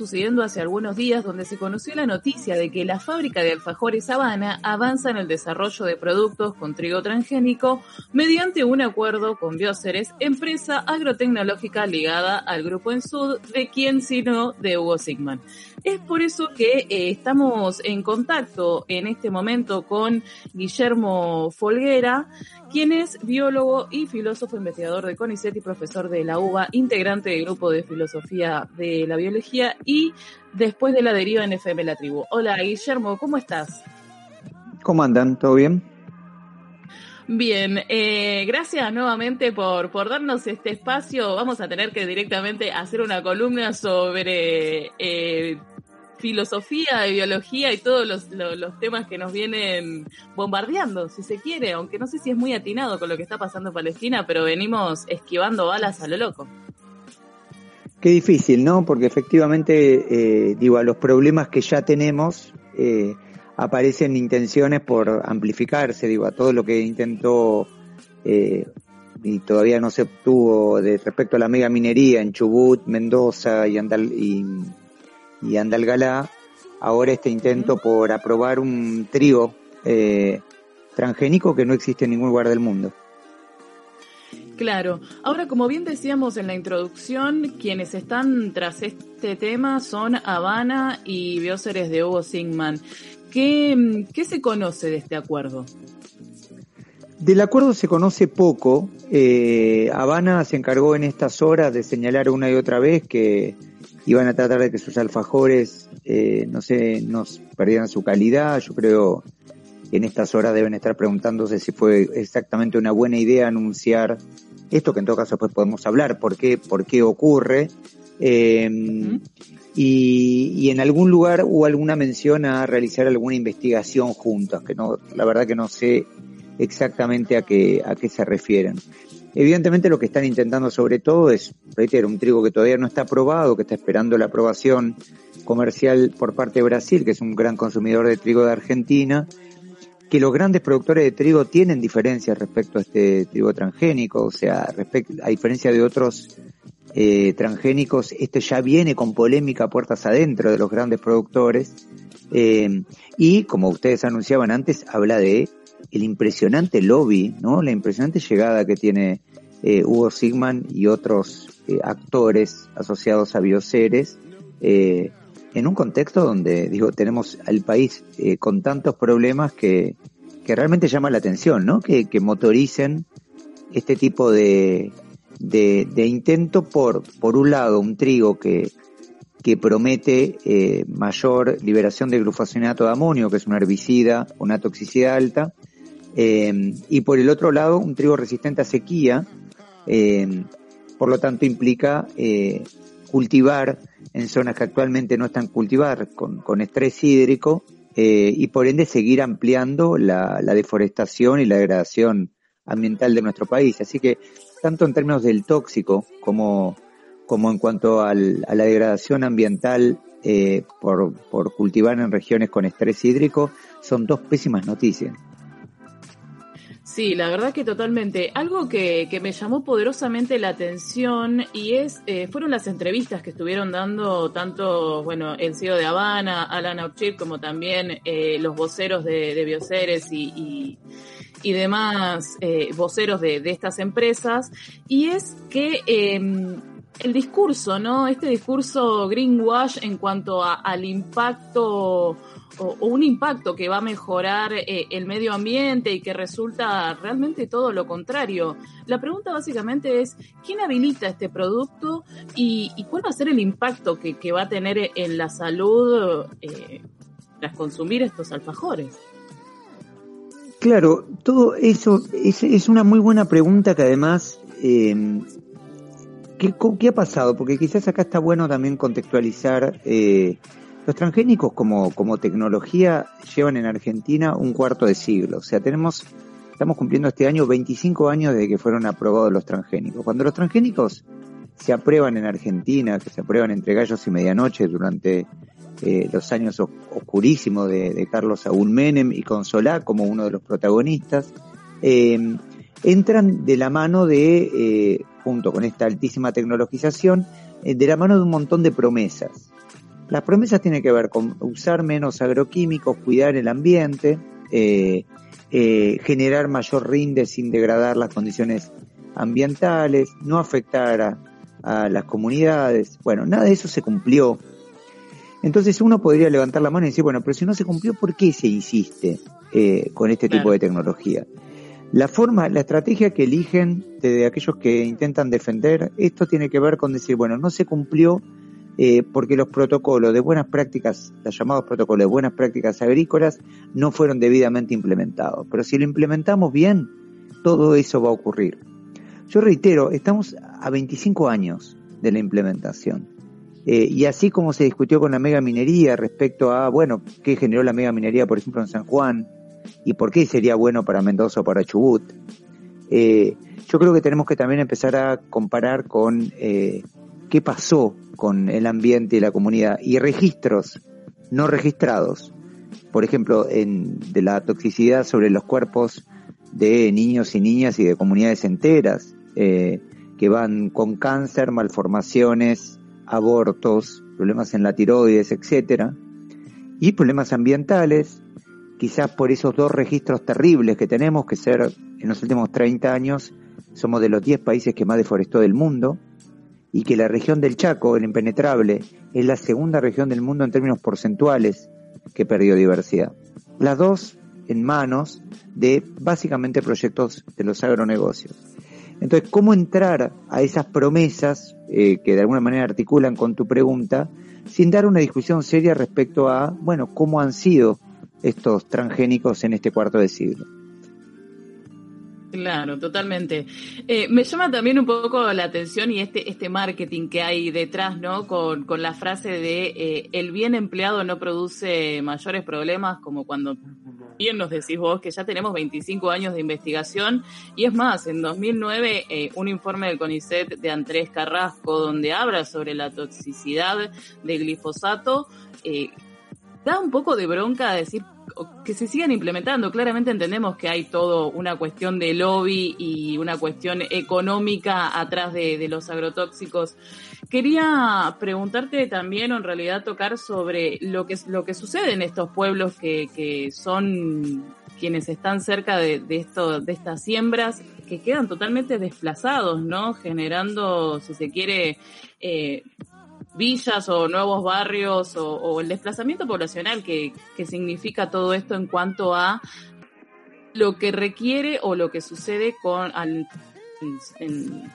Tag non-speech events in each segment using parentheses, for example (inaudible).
sucediendo hace algunos días donde se conoció la noticia de que la fábrica de alfajores Habana avanza en el desarrollo de productos con trigo transgénico mediante un acuerdo con Bioceres, empresa agrotecnológica ligada al grupo Ensud, de quien sino de Hugo Sigman. Es por eso que eh, estamos en contacto en este momento con Guillermo Folguera, quien es biólogo y filósofo investigador de CONICET y profesor de la UBA, integrante del grupo de filosofía de la biología después de la deriva en FM La Tribu. Hola Guillermo, ¿cómo estás? ¿Cómo andan? ¿Todo bien? Bien, eh, gracias nuevamente por, por darnos este espacio. Vamos a tener que directamente hacer una columna sobre eh, filosofía biología y todos los, temas que nos vienen bombardeando, si se quiere, aunque no sé si es muy atinado con lo que está pasando en Palestina, pero venimos esquivando balas a lo loco. Qué difícil, ¿no? Porque efectivamente, eh, digo, a los problemas que ya tenemos eh, aparecen intenciones por amplificarse, digo, a todo lo que intentó eh, y todavía no se obtuvo de respecto a la mega minería en Chubut, Mendoza y, Andal y y Andalgalá, ahora este intento por aprobar un trigo eh, transgénico que no existe en ningún lugar del mundo. Claro. Ahora, como bien decíamos en la introducción, quienes están tras este tema son Habana y Bioceres de Hugo Sigman. ¿Qué, ¿Qué, se conoce de este acuerdo? Del acuerdo se conoce poco. Eh, Habana se encargó en estas horas de señalar una y otra vez que iban a tratar de que sus alfajores, eh, no sé, no perdieran su calidad. Yo creo que en estas horas deben estar preguntándose si fue exactamente una buena idea anunciar esto, que en todo caso después podemos hablar, por qué, por qué ocurre. Em, y, y, en algún lugar hubo alguna mención a realizar alguna investigación juntos, que no, la verdad que no sé exactamente a qué, a qué se refieren. Evidentemente lo que están intentando sobre todo es, reitero, un trigo que todavía no está aprobado, que está esperando la aprobación comercial por parte de Brasil, que es un gran consumidor de trigo de Argentina, que los grandes productores de trigo tienen diferencias respecto a este trigo transgénico, o sea, a diferencia de otros eh, transgénicos, este ya viene con polémica puertas adentro de los grandes productores, eh, y como ustedes anunciaban antes, habla de el impresionante lobby, ¿no? La impresionante llegada que tiene eh, Hugo Sigman y otros eh, actores asociados a Bioceres, eh, en un contexto donde, digo, tenemos al país con tantos problemas que, que realmente llama la atención, ¿no? Que, que motoricen este tipo de, de, de, intento por, por un lado, un trigo que, que promete mayor liberación de glufosinato de amonio, que es un herbicida, una toxicidad alta, eh, y por el otro lado, un trigo resistente a sequía, eh, por lo tanto implica eh, cultivar en zonas que actualmente no están cultivadas con, con estrés hídrico y por ende seguir ampliando la, la, deforestación y la degradación ambiental de nuestro país. Así que tanto en términos del tóxico como, como en cuanto al, a la degradación ambiental por, por cultivar en regiones con estrés hídrico, son dos pésimas noticias. Sí, la verdad que totalmente. Algo que, que me llamó poderosamente la atención y es eh, fueron las entrevistas que estuvieron dando tanto, bueno, el CEO de Habana, Alan Ochip, como también eh, los voceros de, de y, y, demás eh, voceros de, de, estas empresas. Y es que em, el discurso, ¿no? Este discurso greenwash en cuanto a, al impacto o, un impacto que va a mejorar eh, el medio ambiente y que resulta realmente todo lo contrario. La pregunta básicamente es, ¿quién habilita este producto y, cuál va a ser el impacto que, va a tener en la salud eh, tras consumir estos alfajores? Claro, todo eso es, una muy buena pregunta que además, eh, ¿qué, ha pasado? Porque quizás acá está bueno también contextualizar los transgénicos como, tecnología llevan en Argentina un cuarto de siglo. O sea, tenemos, estamos cumpliendo este año 25 años desde que fueron aprobados los transgénicos. Cuando los transgénicos se aprueban en Argentina, que se aprueban entre gallos y medianoche durante eh, los años oscurísimos de, Carlos Saúl Menem y Consolá como uno de los protagonistas, eh, entran de la mano de, eh, junto con esta altísima tecnologización, de la mano de un montón de promesas. Las promesas tienen que ver con usar menos agroquímicos, cuidar el ambiente, eh, eh, generar mayor rinde sin degradar las condiciones ambientales, no afectar a, las comunidades. Bueno, nada de eso se cumplió. Entonces uno podría levantar la mano y decir, bueno, pero si no se cumplió, ¿por qué se insiste eh, con este tipo de tecnología? La forma, la estrategia que eligen de aquellos que intentan defender, esto tiene que ver con decir, bueno, no se cumplió eh, porque los protocolos de buenas prácticas, los llamados protocolos de buenas prácticas agrícolas, no fueron debidamente implementados. Pero si lo implementamos bien, todo eso va a ocurrir. Yo reitero, estamos a 25 años de la implementación. Eh, y así como se discutió con la mega minería respecto a, bueno, qué generó la mega minería, por ejemplo, en San Juan, y por qué sería bueno para Mendoza o para Chubut. Eh, yo creo que tenemos que también empezar a comparar con qué pasó con el ambiente y la comunidad y registros no registrados, por ejemplo, en, de la toxicidad sobre los cuerpos de niños y niñas y de comunidades enteras eh, que van con cáncer, malformaciones, abortos, problemas en la tiroides, etcétera, y problemas ambientales quizás por esos dos registros terribles que tenemos, que ser en los últimos 30 años somos de los 10 países que más deforestó del mundo, y que la región del Chaco, el impenetrable, es la segunda región del mundo en términos porcentuales que perdió diversidad. Las dos en manos de básicamente proyectos de los agronegocios. Entonces, ¿cómo entrar a esas promesas eh, que de alguna manera articulan con tu pregunta sin dar una discusión seria respecto a, bueno, cómo han sido estos transgénicos en este cuarto de siglo. Claro, totalmente. Eh, me llama también un poco la atención y este, este marketing que hay detrás, ¿no? Con, con la frase de eh, el bien empleado no produce mayores problemas, como cuando bien nos decís vos que ya tenemos 25 años de investigación y es más, en 2009 eh, un informe del CONICET de Andrés Carrasco donde habla sobre la toxicidad del glifosato da un poco de bronca decir que se sigan implementando. Claramente entendemos que hay todo una cuestión de lobby y una cuestión económica atrás de, los agrotóxicos. Quería preguntarte también, o en realidad tocar sobre lo que, lo que sucede en estos pueblos que, que son quienes están cerca de, esto, de estas siembras, que quedan totalmente desplazados, ¿no? Generando, si se quiere, eh, villas o nuevos barrios o, el desplazamiento poblacional que, significa todo esto en cuanto a lo que requiere o lo que sucede con,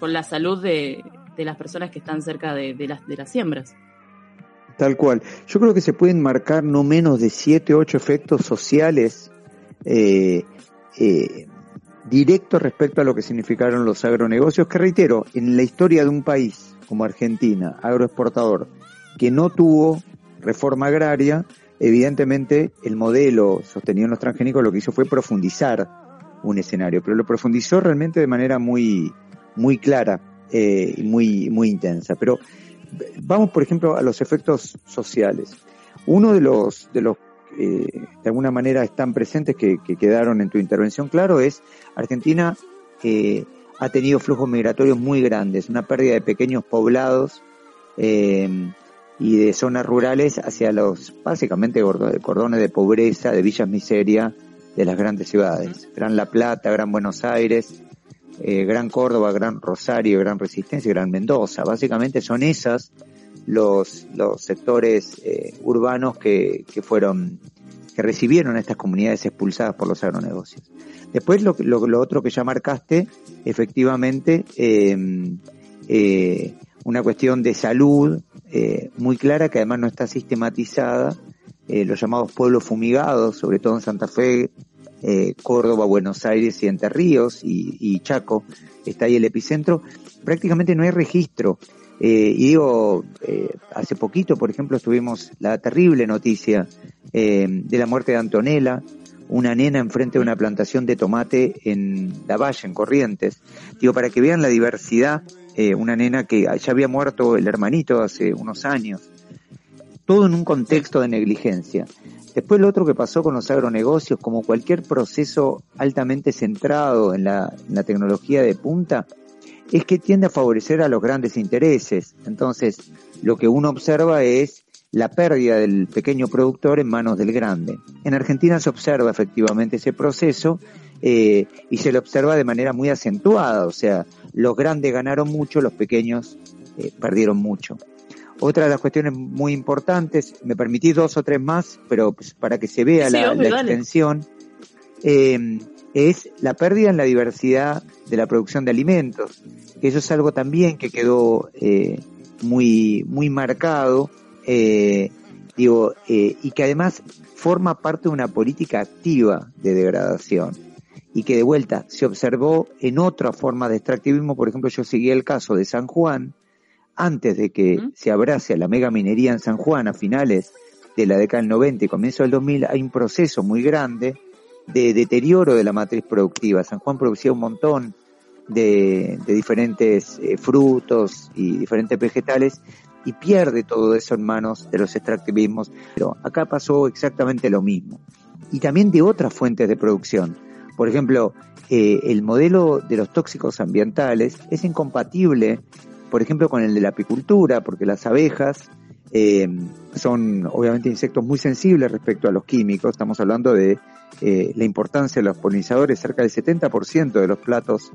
con la salud de, las personas que están cerca de, las, de las siembras. Tal cual. Yo creo que se pueden marcar no menos de siete, ocho efectos sociales eh, eh, directos respecto a lo que significaron los agronegocios, que reitero, en la historia de un país como Argentina, agroexportador, que no tuvo reforma agraria, evidentemente el modelo sostenido en los transgénicos lo que hizo fue profundizar un escenario, pero lo profundizó realmente de manera muy, muy clara eh, y muy, muy intensa. Pero vamos, por ejemplo, a los efectos sociales. Uno de los, de los eh, de alguna manera están presentes que, quedaron en tu intervención claro es Argentina eh, ha tenido flujos migratorios muy grandes, una pérdida de pequeños poblados eh, y de zonas rurales hacia los básicamente cordones de pobreza, de villas miseria de las grandes ciudades. Gran La Plata, Gran Buenos Aires, eh, Gran Córdoba, Gran Rosario, Gran Resistencia y Gran Mendoza. Básicamente son esas los, los sectores eh, urbanos que, que fueron que recibieron a estas comunidades expulsadas por los agronegocios. Después lo, lo, otro que ya marcaste, efectivamente, em, eh, una cuestión de salud eh, muy clara que además no está sistematizada, los llamados pueblos fumigados, sobre todo en Santa Fe, Córdoba, Buenos Aires y Entre Ríos y, Chaco, está ahí el epicentro, prácticamente no hay registro. Y digo, hace poquito, por ejemplo, tuvimos la terrible noticia de la muerte de Antonella, una nena enfrente de una plantación de tomate en La Valle, en Corrientes. Digo, para que vean la diversidad, eh, una nena que ya había muerto el hermanito hace unos años. Todo en un contexto de negligencia. Después lo otro que pasó con los agronegocios, como cualquier proceso altamente centrado en la tecnología de punta, es que tiende a favorecer a los grandes intereses. Entonces, lo que uno observa es la pérdida del pequeño productor en manos del grande. En Argentina se observa efectivamente ese proceso eh, y se lo observa de manera muy acentuada, o sea, los grandes ganaron mucho, los pequeños eh, perdieron mucho. Otra de las cuestiones muy importantes, me permití dos o tres más, pero pues, para que se vea la, extensión, eh, es la pérdida en la diversidad de la producción de alimentos, que eso es algo también que quedó eh, muy, muy marcado, eh, digo, eh, y que además forma parte de una política activa de degradación y que de vuelta se observó en otra forma de extractivismo, por ejemplo, yo seguí el caso de San Juan, antes de que se abrace a la mega minería en San Juan a finales de la década del 90 y comienzo del 2000, hay un proceso muy grande de deterioro de la matriz productiva. San Juan producía un montón de, diferentes eh, frutos y diferentes vegetales y pierde todo eso en manos de los extractivismos. Pero acá pasó exactamente lo mismo. Y también de otras fuentes de producción. Por ejemplo, eh, el modelo de los tóxicos ambientales es incompatible, por ejemplo, con el de la apicultura, porque las abejas eh, son obviamente insectos muy sensibles respecto a los químicos. Estamos hablando de eh, la importancia de los polinizadores. Cerca del 70% de los platos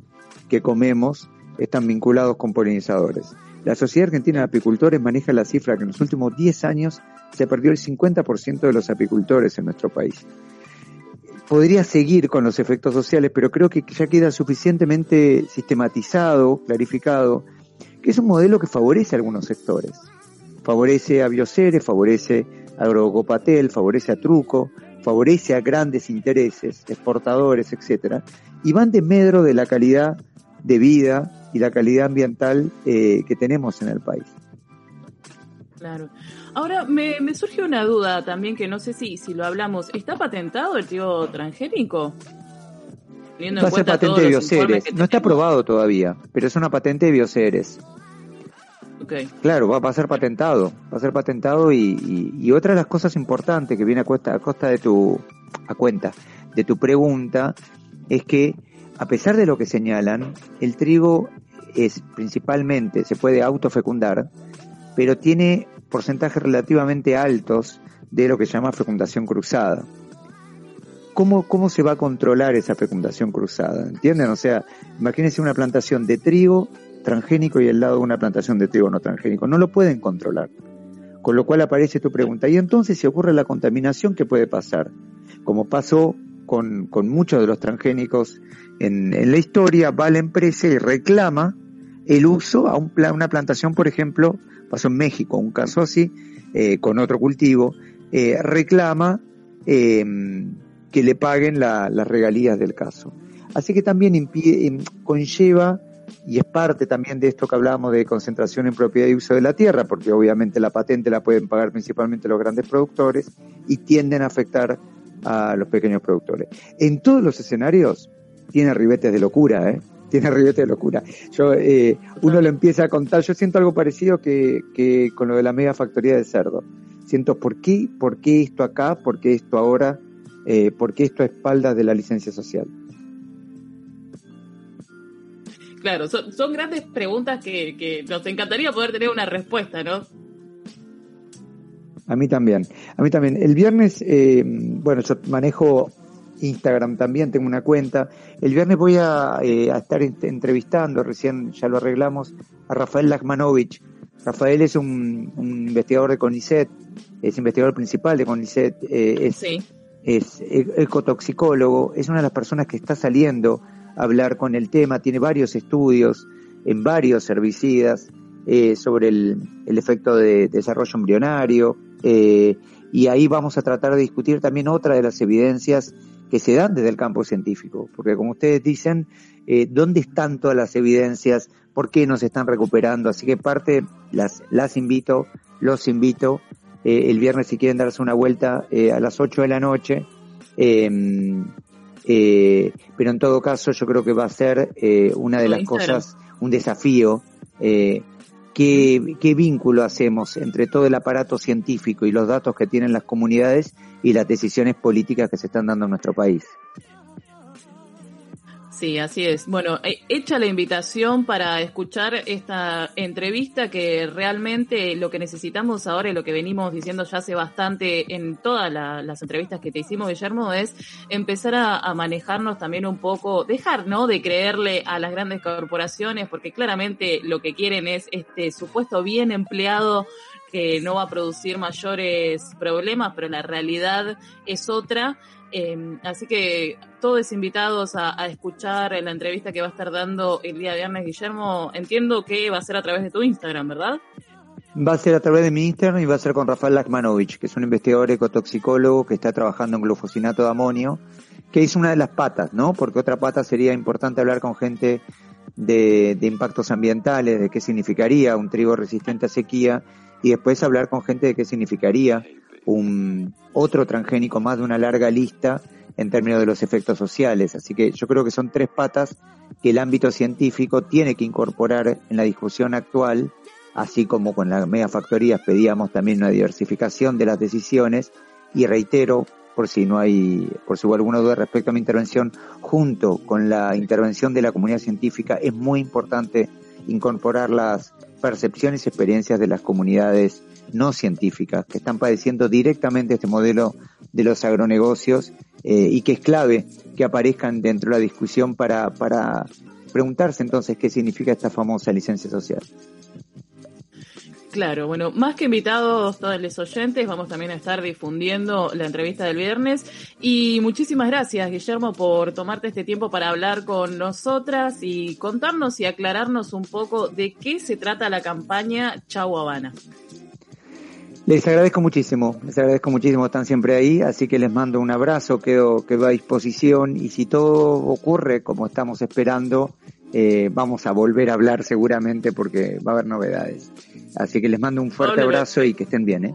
que comemos están vinculados con polinizadores. La Sociedad Argentina de Apicultores maneja la cifra que en los últimos 10 años se perdió el 50% de los apicultores en nuestro país. Podría seguir con los efectos sociales, pero creo que ya queda suficientemente sistematizado, clarificado, que es un modelo que favorece a algunos sectores favorece a Bioceres, favorece a Agrocopatel, favorece a Truco, favorece a grandes intereses, exportadores, etcétera, y van de medro de la calidad de vida y la calidad ambiental eh, que tenemos en el país. Claro. Ahora, me, surge una duda también que no sé si, si lo hablamos. ¿Está patentado el trigo transgénico? Va a ser patente de Bioceres. No está aprobado todavía, pero es una patente de Claro, va, a ser patentado, va a ser patentado y, otra de las cosas importantes que viene a, costa, a costa de tu, a cuenta de tu pregunta, es que a pesar de lo que señalan, el trigo es principalmente, se puede autofecundar, pero tiene porcentajes relativamente altos de lo que se llama fecundación cruzada. ¿Cómo, ¿Cómo se va a controlar esa fecundación cruzada? ¿Entienden? O sea, imagínense una plantación de trigo transgénico y al lado de una plantación de trigo no transgénico. No lo pueden controlar. Con lo cual aparece tu pregunta. Y entonces si ocurre la contaminación, ¿qué puede pasar? Como pasó con, muchos de los transgénicos en, la historia, va la empresa y reclama el uso a un, una plantación, por ejemplo, pasó en México, un caso así, eh, con otro cultivo, eh, reclama em, que le paguen las regalías del caso. Así que también impide, em, conlleva y es parte también de esto que hablábamos de concentración en propiedad y uso de la tierra, porque obviamente la patente la pueden pagar principalmente los grandes productores y tienden a afectar a los pequeños productores. En todos los escenarios tiene ribetes de locura, ¿eh? (laughs) Tiene ribetes de locura. Yo, eh, uno lo empieza a contar, yo siento algo parecido que, con lo de la mega factoría de cerdo. Siento por qué, por qué esto acá, por qué esto ahora, eh, por qué esto a espaldas de la licencia social. Claro, son, grandes preguntas que, nos encantaría poder tener una respuesta, ¿no? A mí también, a mí también. El viernes, eh, bueno, yo manejo Instagram también, tengo una cuenta. El viernes voy a, eh, estar entrevistando, recién ya lo arreglamos, a Rafael Lachmanovich. Rafael es un, investigador de CONICET, es investigador principal de CONICET, eh, es, es ecotoxicólogo, es una de las personas que está saliendo hablar con el tema, tiene varios estudios en varios herbicidas eh, sobre el, efecto de, desarrollo embrionario eh, y ahí vamos a tratar de discutir también otra de las evidencias que se dan desde el campo científico, porque como ustedes dicen, eh, ¿dónde están todas las evidencias? ¿Por qué no se están recuperando? Así que parte, las, las invito, los invito, el viernes si quieren darse una vuelta a las 8 de la noche, eh, pero en todo caso yo creo que va a ser eh, una de las cosas, un desafío. Eh, ¿qué, ¿Qué vínculo hacemos entre todo el aparato científico y los datos que tienen las comunidades y las decisiones políticas que se están dando en nuestro país? Sí, así es. Bueno, eh, hecha la invitación para escuchar esta entrevista que realmente lo que necesitamos ahora y lo que venimos diciendo ya hace bastante en todas las entrevistas que te hicimos, Guillermo, es empezar a, manejarnos también un poco, dejar, ¿no? De creerle a las grandes corporaciones, porque claramente lo que quieren es este supuesto bien empleado que no va a producir mayores problemas, pero la realidad es otra Em, así que todos invitados a, escuchar la entrevista que va a estar dando el día viernes, Guillermo. Entiendo que va a ser a través de tu Instagram, ¿verdad? Va a ser a través de mi Instagram y va a ser con Rafael Lakmanovich, que es un investigador ecotoxicólogo que está trabajando en glufosinato de amonio, que es una de las patas, ¿no? Porque otra pata sería importante hablar con gente de, de impactos ambientales, de qué significaría un trigo resistente a sequía, y después hablar con gente de qué significaría un otro transgénico más de una larga lista en términos de los efectos sociales. Así que yo creo que son tres patas que el ámbito científico tiene que incorporar en la discusión actual, así como con las megafactorías pedíamos también una diversificación de las decisiones y reitero, por si no hay, por si hubo alguna duda respecto a mi intervención, junto con la intervención de la comunidad científica es muy importante incorporar las percepciones y experiencias de las comunidades no científicas que están padeciendo directamente este modelo de los agronegocios eh, y que es clave que aparezcan dentro de la discusión para, para preguntarse entonces qué significa esta famosa licencia social. Claro, bueno, más que invitados todos los oyentes, vamos también a estar difundiendo la entrevista del viernes. Y muchísimas gracias, Guillermo, por tomarte este tiempo para hablar con nosotras y contarnos y aclararnos un poco de qué se trata la campaña Chau Habana. Les agradezco muchísimo, les agradezco muchísimo, están siempre ahí, así que les mando un abrazo, quedo, quedo a disposición y si todo ocurre como estamos esperando, eh, vamos a volver a hablar seguramente porque va a haber novedades. Así que les mando un fuerte abrazo y que estén bien. ¿eh?